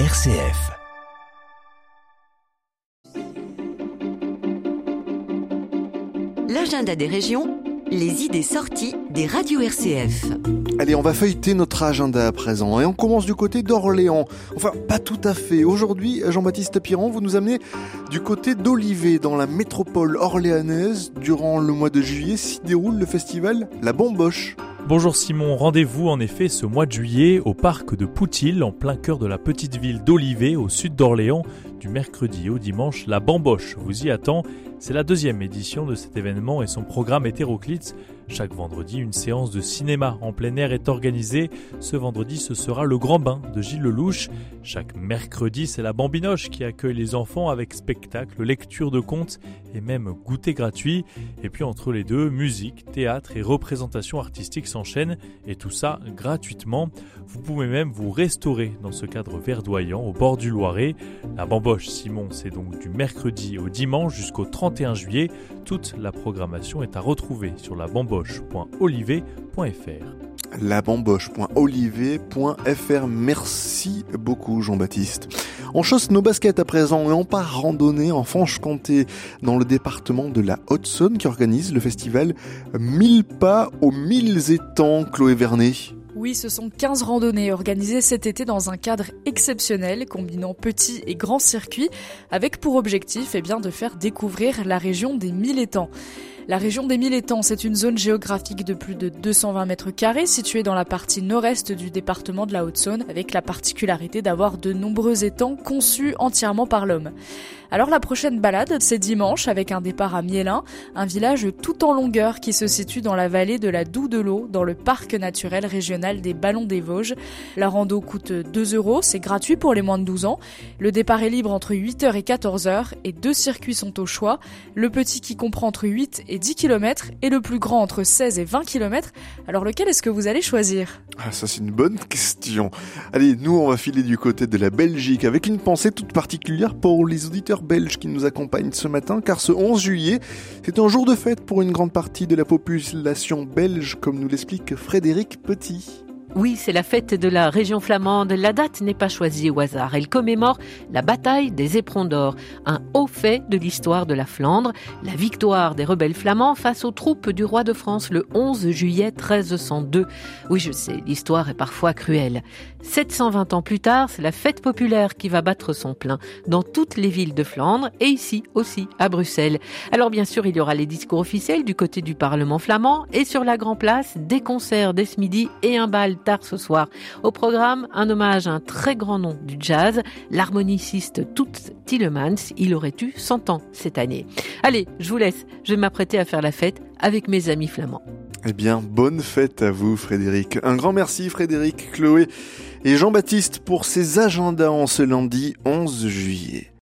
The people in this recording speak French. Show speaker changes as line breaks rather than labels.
RCF.
L'agenda des régions, les idées sorties des radios RCF.
Allez, on va feuilleter notre agenda à présent et on commence du côté d'Orléans. Enfin, pas tout à fait. Aujourd'hui, Jean-Baptiste Piron, vous nous amenez du côté d'Olivet, dans la métropole orléanaise. Durant le mois de juillet s'y déroule le festival La Bamboche.
Bonjour Simon, rendez-vous en effet ce mois de juillet au parc de Poutil, en plein cœur de la petite ville d'Olivet, au sud d'Orléans, du mercredi au dimanche, la Bamboche vous y attend. C'est la deuxième édition de cet événement et son programme hétéroclite. Chaque vendredi, une séance de cinéma en plein air est organisée. Ce vendredi, ce sera le Grand Bain de Gilles Lelouch. Chaque mercredi, c'est la Bambinoche qui accueille les enfants avec spectacle, lecture de contes et même goûter gratuit. Et puis entre les deux, musique, théâtre et représentation artistique s'enchaînent et tout ça gratuitement. Vous pouvez même vous restaurer dans ce cadre verdoyant au bord du Loiret. La Bamboche Simon, c'est donc du mercredi au dimanche jusqu'au 31 juillet. Toute la programmation est à retrouver sur la bamboche.olivet.fr.
Labamboche.olivet.fr. Merci beaucoup Jean-Baptiste. On chausse nos baskets à présent et on part randonner en Franche-Comté dans le département de la Haute-Saône qui organise le festival 1000 pas aux 1000 étangs Chloé Vernet.
Oui, ce sont 15 randonnées organisées cet été dans un cadre exceptionnel, combinant petits et grands circuits, avec pour objectif eh bien, de faire découvrir la région des mille étangs. La région des Mille Étangs, c'est une zone géographique de plus de 220 mètres carrés située dans la partie nord-est du département de la Haute-Saône, avec la particularité d'avoir de nombreux étangs conçus entièrement par l'homme. Alors la prochaine balade, c'est dimanche avec un départ à Mielin, un village tout en longueur qui se situe dans la vallée de la Doue de l'Eau, dans le parc naturel régional des Ballons des Vosges. La rando coûte 2 euros, c'est gratuit pour les moins de 12 ans. Le départ est libre entre 8h et 14h et deux circuits sont au choix. Le petit qui comprend entre 8 et 10 km et le plus grand entre 16 et 20 km. Alors lequel est-ce que vous allez choisir?
Ah ça c'est une bonne question. Allez, nous on va filer du côté de la Belgique avec une pensée toute particulière pour les auditeurs belges qui nous accompagnent ce matin car ce 11 juillet, c'est un jour de fête pour une grande partie de la population belge comme nous l'explique Frédéric Petit.
Oui, c'est la fête de la région flamande. La date n'est pas choisie au hasard. Elle commémore la bataille des éperons d'or, un haut fait de l'histoire de la Flandre, la victoire des rebelles flamands face aux troupes du roi de France le 11 juillet 1302. Oui, je sais, l'histoire est parfois cruelle. 720 ans plus tard, c'est la fête populaire qui va battre son plein dans toutes les villes de Flandre et ici aussi à Bruxelles. Alors bien sûr, il y aura les discours officiels du côté du Parlement flamand et sur la Grand Place, des concerts dès ce midi et un bal tard ce soir. Au programme, un hommage à un très grand nom du jazz, l'harmoniciste Toots Tillemans. Il aurait eu 100 ans cette année. Allez, je vous laisse. Je vais m'apprêter à faire la fête avec mes amis flamands.
Eh bien, bonne fête à vous, Frédéric. Un grand merci, Frédéric, Chloé et Jean-Baptiste pour ces agendas en ce lundi 11 juillet.